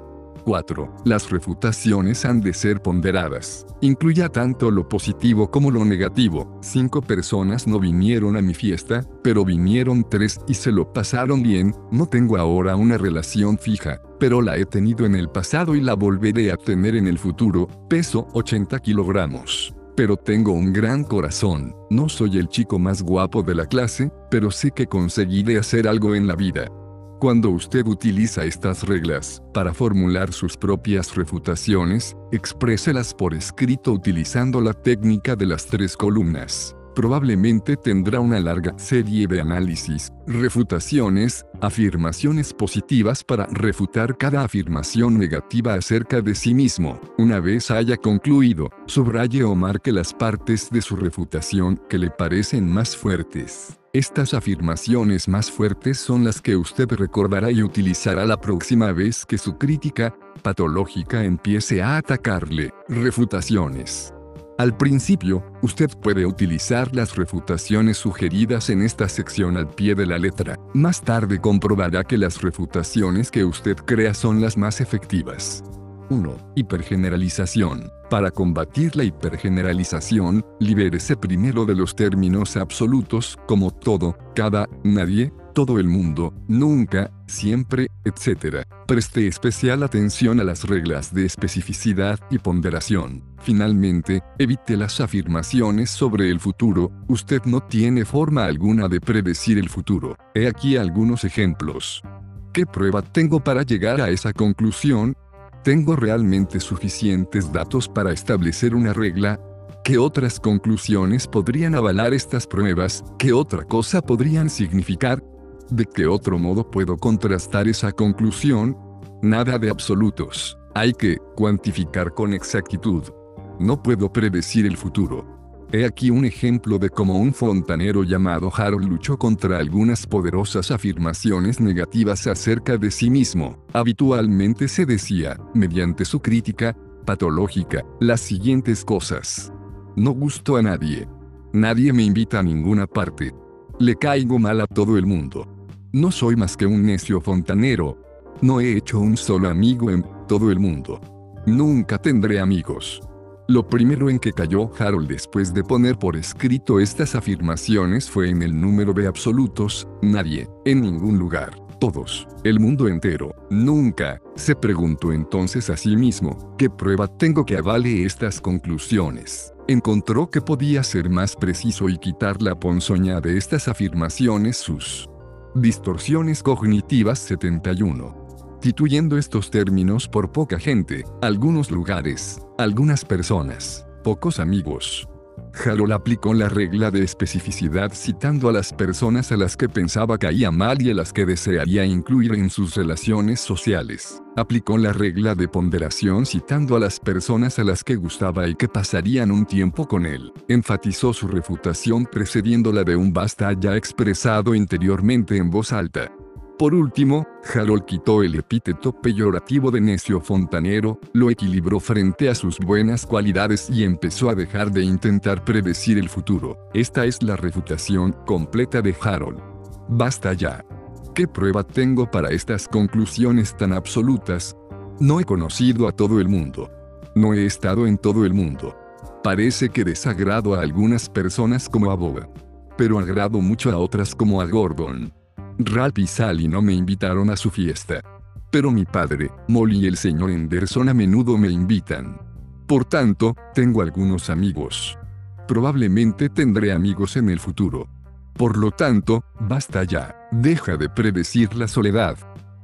4. Las refutaciones han de ser ponderadas. Incluya tanto lo positivo como lo negativo. Cinco personas no vinieron a mi fiesta, pero vinieron tres y se lo pasaron bien. No tengo ahora una relación fija, pero la he tenido en el pasado y la volveré a tener en el futuro. Peso 80 kilogramos pero tengo un gran corazón. No soy el chico más guapo de la clase, pero sé que conseguiré hacer algo en la vida. Cuando usted utiliza estas reglas para formular sus propias refutaciones, expréselas por escrito utilizando la técnica de las tres columnas. Probablemente tendrá una larga serie de análisis, refutaciones, afirmaciones positivas para refutar cada afirmación negativa acerca de sí mismo. Una vez haya concluido, subraye o marque las partes de su refutación que le parecen más fuertes. Estas afirmaciones más fuertes son las que usted recordará y utilizará la próxima vez que su crítica patológica empiece a atacarle. Refutaciones. Al principio, usted puede utilizar las refutaciones sugeridas en esta sección al pie de la letra. Más tarde comprobará que las refutaciones que usted crea son las más efectivas. 1. Hipergeneralización. Para combatir la hipergeneralización, libérese primero de los términos absolutos como todo, cada, nadie, todo el mundo, nunca, siempre, etc. Preste especial atención a las reglas de especificidad y ponderación. Finalmente, evite las afirmaciones sobre el futuro, usted no tiene forma alguna de predecir el futuro. He aquí algunos ejemplos. ¿Qué prueba tengo para llegar a esa conclusión? ¿Tengo realmente suficientes datos para establecer una regla? ¿Qué otras conclusiones podrían avalar estas pruebas? ¿Qué otra cosa podrían significar? ¿De qué otro modo puedo contrastar esa conclusión? Nada de absolutos. Hay que cuantificar con exactitud. No puedo predecir el futuro. He aquí un ejemplo de cómo un fontanero llamado Harold luchó contra algunas poderosas afirmaciones negativas acerca de sí mismo. Habitualmente se decía, mediante su crítica, patológica, las siguientes cosas. No gusto a nadie. Nadie me invita a ninguna parte. Le caigo mal a todo el mundo. No soy más que un necio fontanero. No he hecho un solo amigo en todo el mundo. Nunca tendré amigos. Lo primero en que cayó Harold después de poner por escrito estas afirmaciones fue en el número de absolutos, nadie, en ningún lugar, todos, el mundo entero, nunca, se preguntó entonces a sí mismo, ¿qué prueba tengo que avale estas conclusiones? Encontró que podía ser más preciso y quitar la ponzoña de estas afirmaciones sus distorsiones cognitivas 71 tituyendo estos términos por poca gente, algunos lugares, algunas personas, pocos amigos. Harold aplicó la regla de especificidad citando a las personas a las que pensaba caía mal y a las que desearía incluir en sus relaciones sociales. Aplicó la regla de ponderación citando a las personas a las que gustaba y que pasarían un tiempo con él. Enfatizó su refutación precediendo la de un basta ya expresado interiormente en voz alta. Por último, Harold quitó el epíteto peyorativo de necio fontanero, lo equilibró frente a sus buenas cualidades y empezó a dejar de intentar predecir el futuro. Esta es la refutación completa de Harold. Basta ya. ¿Qué prueba tengo para estas conclusiones tan absolutas? No he conocido a todo el mundo. No he estado en todo el mundo. Parece que desagrado a algunas personas como a Boga. Pero agrado mucho a otras como a Gordon. Ralph y Sally no me invitaron a su fiesta. Pero mi padre, Molly y el señor Anderson a menudo me invitan. Por tanto, tengo algunos amigos. Probablemente tendré amigos en el futuro. Por lo tanto, basta ya, deja de predecir la soledad.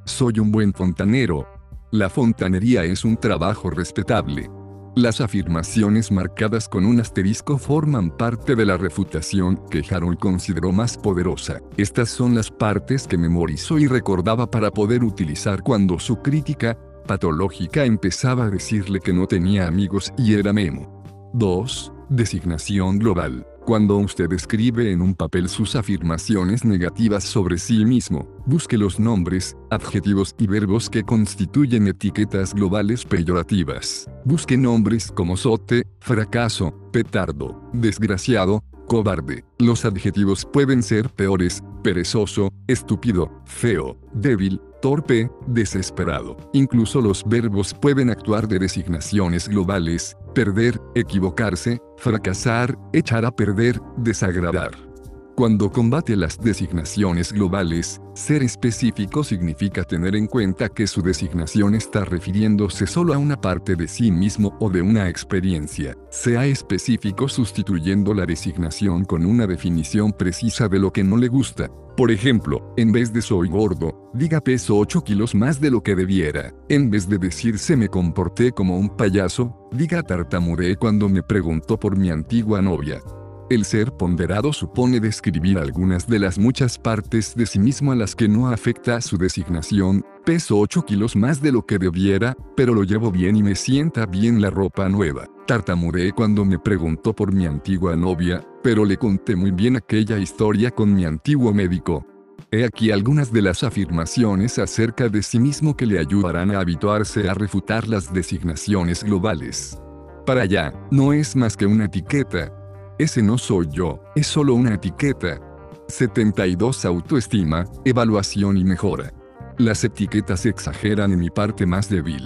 Soy un buen fontanero. La fontanería es un trabajo respetable. Las afirmaciones marcadas con un asterisco forman parte de la refutación que Harold consideró más poderosa. Estas son las partes que memorizó y recordaba para poder utilizar cuando su crítica patológica empezaba a decirle que no tenía amigos y era Memo. 2. Designación global. Cuando usted escribe en un papel sus afirmaciones negativas sobre sí mismo, busque los nombres, adjetivos y verbos que constituyen etiquetas globales peyorativas. Busque nombres como sote, fracaso, petardo, desgraciado, cobarde. Los adjetivos pueden ser peores, perezoso, estúpido, feo, débil, torpe, desesperado. Incluso los verbos pueden actuar de designaciones globales, perder, equivocarse, fracasar, echar a perder, desagradar. Cuando combate las designaciones globales, ser específico significa tener en cuenta que su designación está refiriéndose solo a una parte de sí mismo o de una experiencia. Sea específico sustituyendo la designación con una definición precisa de lo que no le gusta. Por ejemplo, en vez de soy gordo, diga peso 8 kilos más de lo que debiera. En vez de decir se me comporté como un payaso, diga tartamudeé cuando me preguntó por mi antigua novia. El ser ponderado supone describir algunas de las muchas partes de sí mismo a las que no afecta su designación. Peso 8 kilos más de lo que debiera, pero lo llevo bien y me sienta bien la ropa nueva. Tartamudeé cuando me preguntó por mi antigua novia, pero le conté muy bien aquella historia con mi antiguo médico. He aquí algunas de las afirmaciones acerca de sí mismo que le ayudarán a habituarse a refutar las designaciones globales. Para allá, no es más que una etiqueta. Ese no soy yo, es solo una etiqueta. 72 Autoestima, evaluación y mejora. Las etiquetas exageran en mi parte más débil.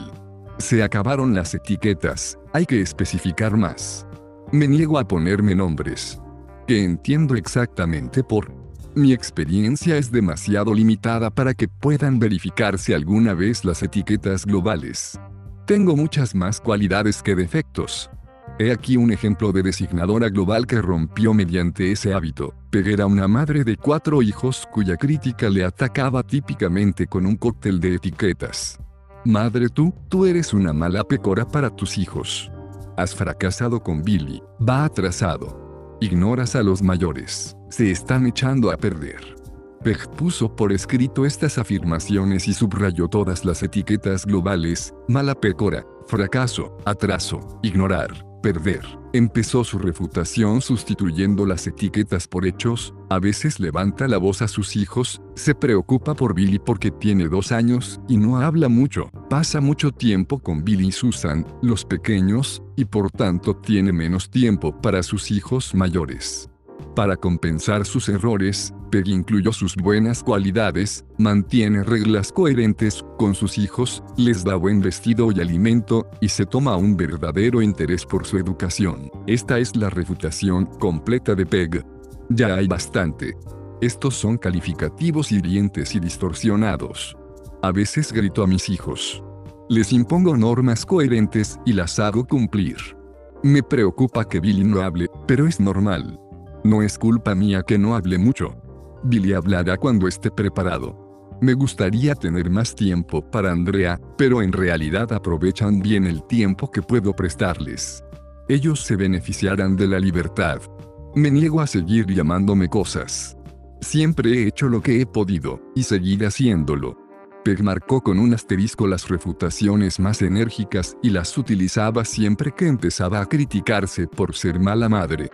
Se acabaron las etiquetas, hay que especificar más. Me niego a ponerme nombres. Que entiendo exactamente por mi experiencia es demasiado limitada para que puedan verificarse alguna vez las etiquetas globales. Tengo muchas más cualidades que defectos. He aquí un ejemplo de designadora global que rompió mediante ese hábito. Peguer a una madre de cuatro hijos cuya crítica le atacaba típicamente con un cóctel de etiquetas. Madre tú, tú eres una mala pecora para tus hijos. Has fracasado con Billy, va atrasado. Ignoras a los mayores se están echando a perder. Peg puso por escrito estas afirmaciones y subrayó todas las etiquetas globales, mala pecora, fracaso, atraso, ignorar, perder. Empezó su refutación sustituyendo las etiquetas por hechos, a veces levanta la voz a sus hijos, se preocupa por Billy porque tiene dos años y no habla mucho, pasa mucho tiempo con Billy y Susan, los pequeños, y por tanto tiene menos tiempo para sus hijos mayores. Para compensar sus errores, Peg incluyó sus buenas cualidades, mantiene reglas coherentes con sus hijos, les da buen vestido y alimento, y se toma un verdadero interés por su educación. Esta es la refutación completa de Peg. Ya hay bastante. Estos son calificativos hirientes y distorsionados. A veces grito a mis hijos. Les impongo normas coherentes y las hago cumplir. Me preocupa que Billy no hable, pero es normal. No es culpa mía que no hable mucho. Billy hablará cuando esté preparado. Me gustaría tener más tiempo para Andrea, pero en realidad aprovechan bien el tiempo que puedo prestarles. Ellos se beneficiarán de la libertad. Me niego a seguir llamándome cosas. Siempre he hecho lo que he podido, y seguiré haciéndolo. Peg marcó con un asterisco las refutaciones más enérgicas y las utilizaba siempre que empezaba a criticarse por ser mala madre.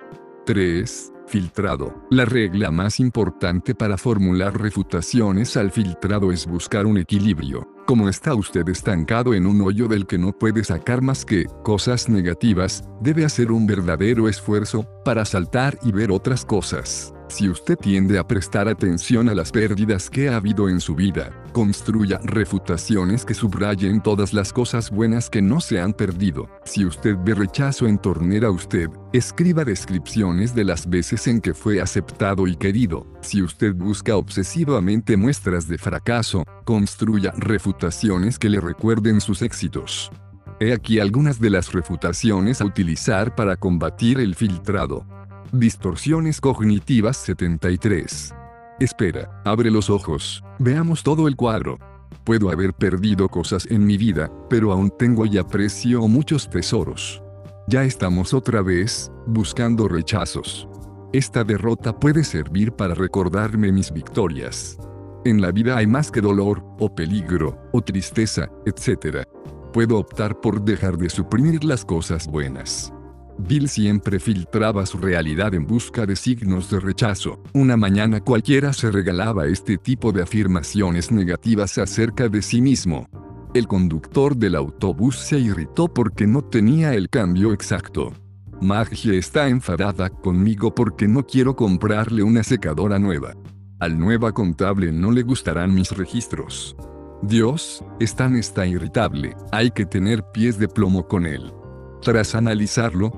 3. Filtrado. La regla más importante para formular refutaciones al filtrado es buscar un equilibrio. Como está usted estancado en un hoyo del que no puede sacar más que cosas negativas, debe hacer un verdadero esfuerzo para saltar y ver otras cosas. Si usted tiende a prestar atención a las pérdidas que ha habido en su vida, construya refutaciones que subrayen todas las cosas buenas que no se han perdido. Si usted ve rechazo en torner a usted, escriba descripciones de las veces en que fue aceptado y querido. Si usted busca obsesivamente muestras de fracaso, construya refutaciones que le recuerden sus éxitos. He aquí algunas de las refutaciones a utilizar para combatir el filtrado. Distorsiones cognitivas 73. Espera, abre los ojos, veamos todo el cuadro. Puedo haber perdido cosas en mi vida, pero aún tengo y aprecio muchos tesoros. Ya estamos otra vez, buscando rechazos. Esta derrota puede servir para recordarme mis victorias. En la vida hay más que dolor, o peligro, o tristeza, etc. Puedo optar por dejar de suprimir las cosas buenas. Bill siempre filtraba su realidad en busca de signos de rechazo. Una mañana cualquiera se regalaba este tipo de afirmaciones negativas acerca de sí mismo. El conductor del autobús se irritó porque no tenía el cambio exacto. Maggie está enfadada conmigo porque no quiero comprarle una secadora nueva. Al nueva contable no le gustarán mis registros. Dios, Stan está irritable, hay que tener pies de plomo con él. Tras analizarlo,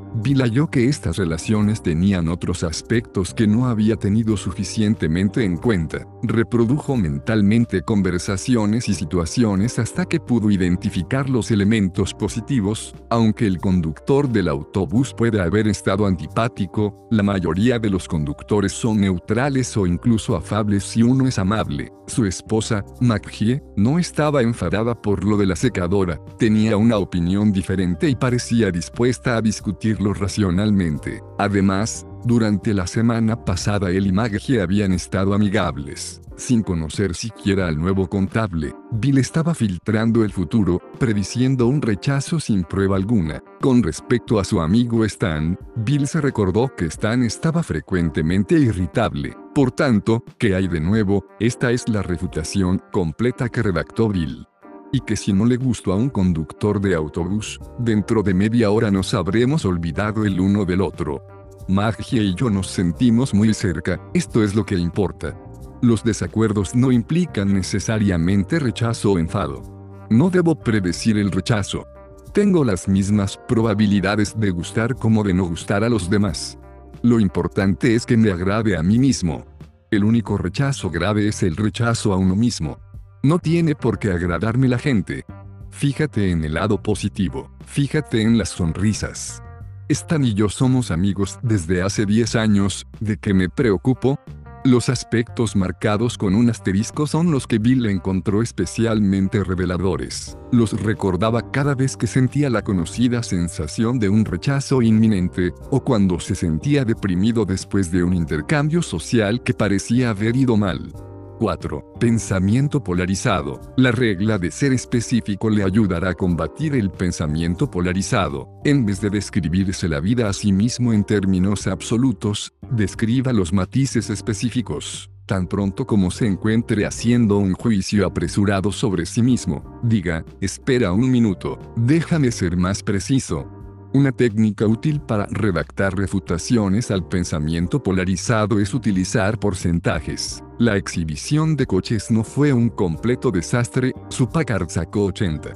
yo que estas relaciones tenían otros aspectos que no había tenido suficientemente en cuenta. Reprodujo mentalmente conversaciones y situaciones hasta que pudo identificar los elementos positivos, aunque el conductor del autobús pueda haber estado antipático, la mayoría de los conductores son neutrales o incluso afables si uno es amable. Su esposa, Maggie, no estaba enfadada por lo de la secadora, tenía una opinión diferente y parecía dispuesta a discutirlo racionalmente. Además, durante la semana pasada él y Maggie habían estado amigables. Sin conocer siquiera al nuevo contable, Bill estaba filtrando el futuro, prediciendo un rechazo sin prueba alguna. Con respecto a su amigo Stan, Bill se recordó que Stan estaba frecuentemente irritable. Por tanto, ¿qué hay de nuevo? Esta es la refutación completa que redactó Bill. Y que si no le gustó a un conductor de autobús, dentro de media hora nos habremos olvidado el uno del otro. Magia y yo nos sentimos muy cerca, esto es lo que importa. Los desacuerdos no implican necesariamente rechazo o enfado. No debo predecir el rechazo. Tengo las mismas probabilidades de gustar como de no gustar a los demás. Lo importante es que me agrade a mí mismo. El único rechazo grave es el rechazo a uno mismo. No tiene por qué agradarme la gente. Fíjate en el lado positivo, fíjate en las sonrisas. Stan y yo somos amigos desde hace 10 años, ¿de qué me preocupo? Los aspectos marcados con un asterisco son los que Bill encontró especialmente reveladores. Los recordaba cada vez que sentía la conocida sensación de un rechazo inminente, o cuando se sentía deprimido después de un intercambio social que parecía haber ido mal. 4. Pensamiento polarizado. La regla de ser específico le ayudará a combatir el pensamiento polarizado. En vez de describirse la vida a sí mismo en términos absolutos, describa los matices específicos. Tan pronto como se encuentre haciendo un juicio apresurado sobre sí mismo, diga, espera un minuto, déjame ser más preciso, una técnica útil para redactar refutaciones al pensamiento polarizado es utilizar porcentajes. La exhibición de coches no fue un completo desastre, su Packard sacó 80.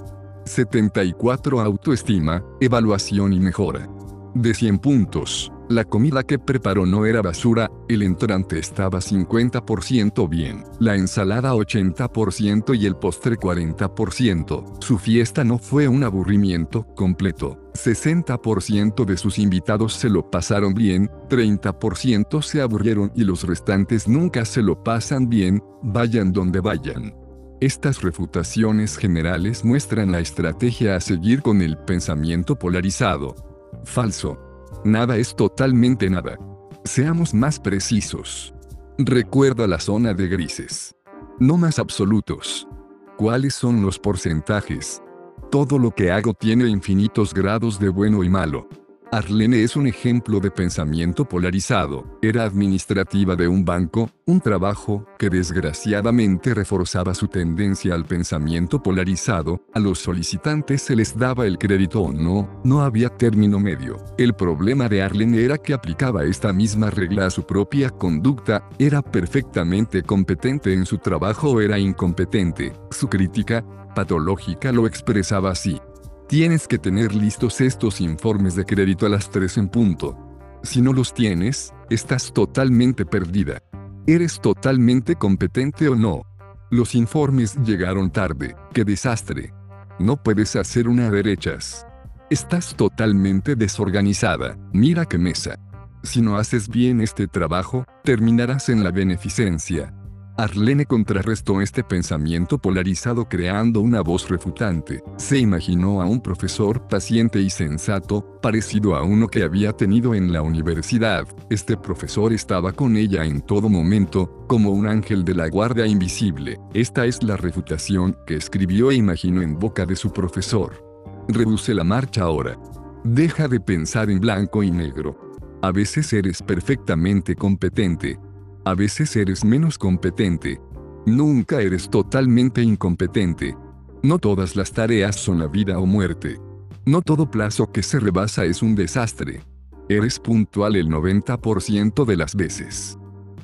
74 autoestima, evaluación y mejora. De 100 puntos, la comida que preparó no era basura, el entrante estaba 50% bien, la ensalada 80% y el postre 40%. Su fiesta no fue un aburrimiento completo. 60% de sus invitados se lo pasaron bien, 30% se aburrieron y los restantes nunca se lo pasan bien, vayan donde vayan. Estas refutaciones generales muestran la estrategia a seguir con el pensamiento polarizado. Falso. Nada es totalmente nada. Seamos más precisos. Recuerda la zona de grises. No más absolutos. ¿Cuáles son los porcentajes? Todo lo que hago tiene infinitos grados de bueno y malo. Arlene es un ejemplo de pensamiento polarizado. Era administrativa de un banco, un trabajo que desgraciadamente reforzaba su tendencia al pensamiento polarizado. A los solicitantes se les daba el crédito o no, no había término medio. El problema de Arlene era que aplicaba esta misma regla a su propia conducta, era perfectamente competente en su trabajo o era incompetente. Su crítica, patológica lo expresaba así. Tienes que tener listos estos informes de crédito a las 3 en punto. Si no los tienes, estás totalmente perdida. ¿Eres totalmente competente o no? Los informes llegaron tarde. ¡Qué desastre! No puedes hacer una derechas. Estás totalmente desorganizada. Mira qué mesa. Si no haces bien este trabajo, terminarás en la beneficencia. Arlene contrarrestó este pensamiento polarizado creando una voz refutante. Se imaginó a un profesor paciente y sensato, parecido a uno que había tenido en la universidad. Este profesor estaba con ella en todo momento, como un ángel de la guardia invisible. Esta es la refutación que escribió e imaginó en boca de su profesor. Reduce la marcha ahora. Deja de pensar en blanco y negro. A veces eres perfectamente competente, a veces eres menos competente. Nunca eres totalmente incompetente. No todas las tareas son la vida o muerte. No todo plazo que se rebasa es un desastre. Eres puntual el 90% de las veces.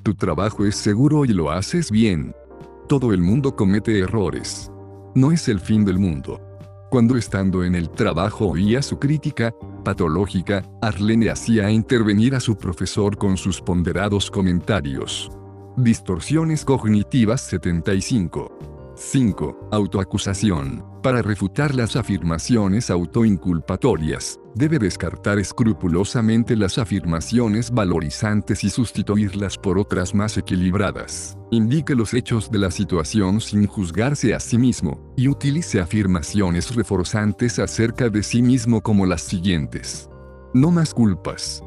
Tu trabajo es seguro y lo haces bien. Todo el mundo comete errores. No es el fin del mundo. Cuando estando en el trabajo oía su crítica, patológica, Arlene hacía intervenir a su profesor con sus ponderados comentarios. Distorsiones cognitivas 75. 5. Autoacusación. Para refutar las afirmaciones autoinculpatorias, debe descartar escrupulosamente las afirmaciones valorizantes y sustituirlas por otras más equilibradas. Indique los hechos de la situación sin juzgarse a sí mismo, y utilice afirmaciones reforzantes acerca de sí mismo como las siguientes. No más culpas.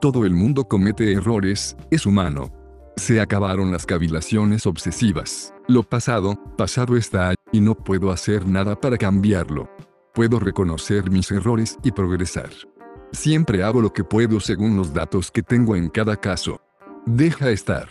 Todo el mundo comete errores, es humano, se acabaron las cavilaciones obsesivas. Lo pasado, pasado está, y no puedo hacer nada para cambiarlo. Puedo reconocer mis errores y progresar. Siempre hago lo que puedo según los datos que tengo en cada caso. Deja estar.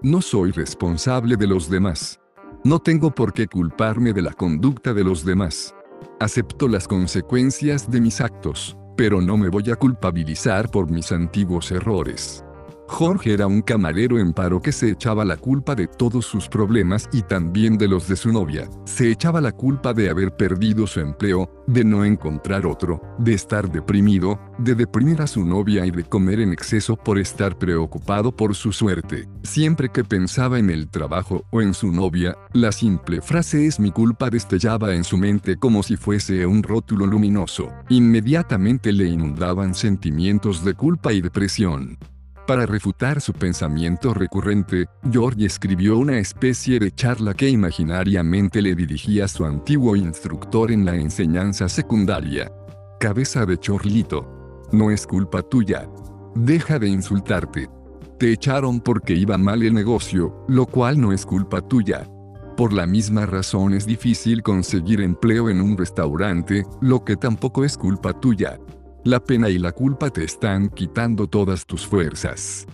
No soy responsable de los demás. No tengo por qué culparme de la conducta de los demás. Acepto las consecuencias de mis actos, pero no me voy a culpabilizar por mis antiguos errores. Jorge era un camarero en paro que se echaba la culpa de todos sus problemas y también de los de su novia. Se echaba la culpa de haber perdido su empleo, de no encontrar otro, de estar deprimido, de deprimir a su novia y de comer en exceso por estar preocupado por su suerte. Siempre que pensaba en el trabajo o en su novia, la simple frase es mi culpa destellaba en su mente como si fuese un rótulo luminoso. Inmediatamente le inundaban sentimientos de culpa y depresión. Para refutar su pensamiento recurrente, George escribió una especie de charla que imaginariamente le dirigía a su antiguo instructor en la enseñanza secundaria. Cabeza de chorlito. No es culpa tuya. Deja de insultarte. Te echaron porque iba mal el negocio, lo cual no es culpa tuya. Por la misma razón es difícil conseguir empleo en un restaurante, lo que tampoco es culpa tuya. La pena y la culpa te están quitando todas tus fuerzas.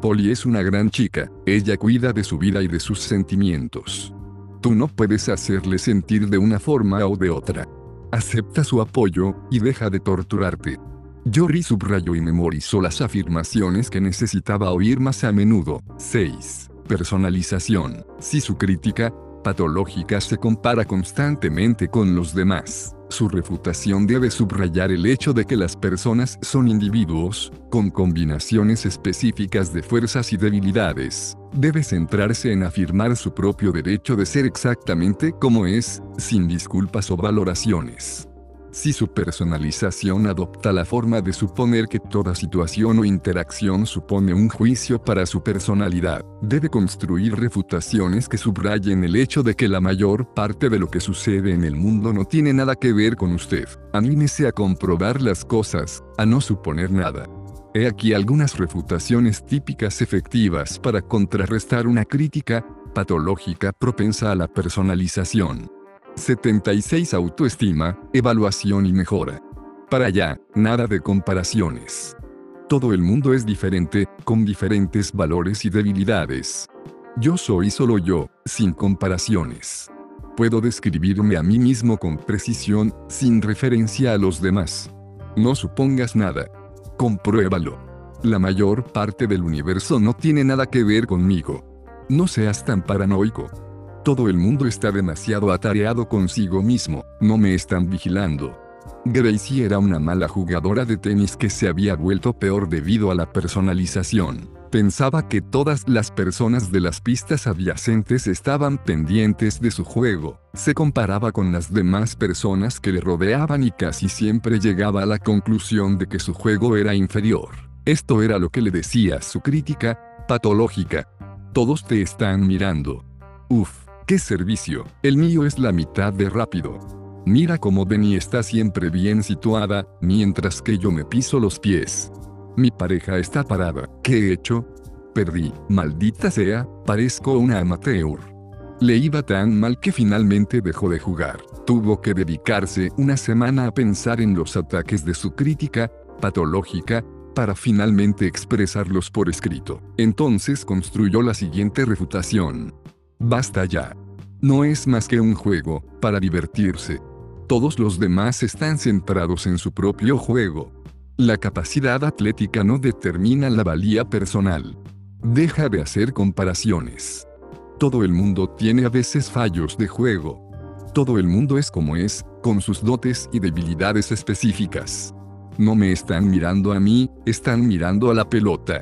Polly es una gran chica, ella cuida de su vida y de sus sentimientos. Tú no puedes hacerle sentir de una forma o de otra. Acepta su apoyo, y deja de torturarte. Yori subrayó y memorizó las afirmaciones que necesitaba oír más a menudo. 6. Personalización. Si su crítica, patológica se compara constantemente con los demás, su refutación debe subrayar el hecho de que las personas son individuos, con combinaciones específicas de fuerzas y debilidades. Debe centrarse en afirmar su propio derecho de ser exactamente como es, sin disculpas o valoraciones. Si su personalización adopta la forma de suponer que toda situación o interacción supone un juicio para su personalidad, debe construir refutaciones que subrayen el hecho de que la mayor parte de lo que sucede en el mundo no tiene nada que ver con usted. Anímese a comprobar las cosas, a no suponer nada. He aquí algunas refutaciones típicas efectivas para contrarrestar una crítica patológica propensa a la personalización. 76 Autoestima, evaluación y mejora. Para allá, nada de comparaciones. Todo el mundo es diferente, con diferentes valores y debilidades. Yo soy solo yo, sin comparaciones. Puedo describirme a mí mismo con precisión, sin referencia a los demás. No supongas nada. Compruébalo. La mayor parte del universo no tiene nada que ver conmigo. No seas tan paranoico. Todo el mundo está demasiado atareado consigo mismo, no me están vigilando. Gracie era una mala jugadora de tenis que se había vuelto peor debido a la personalización. Pensaba que todas las personas de las pistas adyacentes estaban pendientes de su juego. Se comparaba con las demás personas que le rodeaban y casi siempre llegaba a la conclusión de que su juego era inferior. Esto era lo que le decía su crítica patológica. Todos te están mirando. Uf. ¿Qué servicio? El mío es la mitad de rápido. Mira cómo Denny está siempre bien situada, mientras que yo me piso los pies. Mi pareja está parada. ¿Qué he hecho? Perdí. Maldita sea, parezco una amateur. Le iba tan mal que finalmente dejó de jugar. Tuvo que dedicarse una semana a pensar en los ataques de su crítica, patológica, para finalmente expresarlos por escrito. Entonces construyó la siguiente refutación. Basta ya. No es más que un juego, para divertirse. Todos los demás están centrados en su propio juego. La capacidad atlética no determina la valía personal. Deja de hacer comparaciones. Todo el mundo tiene a veces fallos de juego. Todo el mundo es como es, con sus dotes y debilidades específicas. No me están mirando a mí, están mirando a la pelota.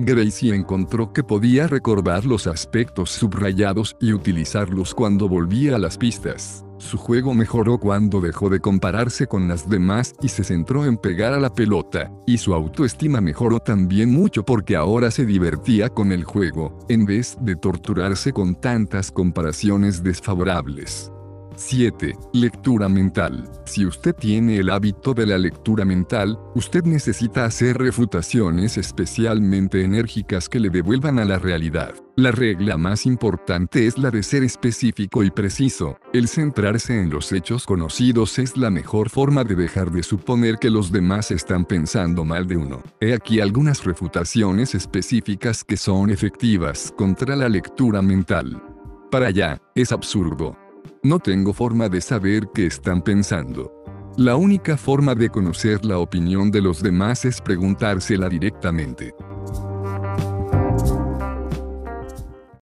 Gracie encontró que podía recordar los aspectos subrayados y utilizarlos cuando volvía a las pistas. Su juego mejoró cuando dejó de compararse con las demás y se centró en pegar a la pelota, y su autoestima mejoró también mucho porque ahora se divertía con el juego, en vez de torturarse con tantas comparaciones desfavorables. 7. Lectura mental. Si usted tiene el hábito de la lectura mental, usted necesita hacer refutaciones especialmente enérgicas que le devuelvan a la realidad. La regla más importante es la de ser específico y preciso. El centrarse en los hechos conocidos es la mejor forma de dejar de suponer que los demás están pensando mal de uno. He aquí algunas refutaciones específicas que son efectivas contra la lectura mental. para allá, es absurdo. No tengo forma de saber qué están pensando. La única forma de conocer la opinión de los demás es preguntársela directamente.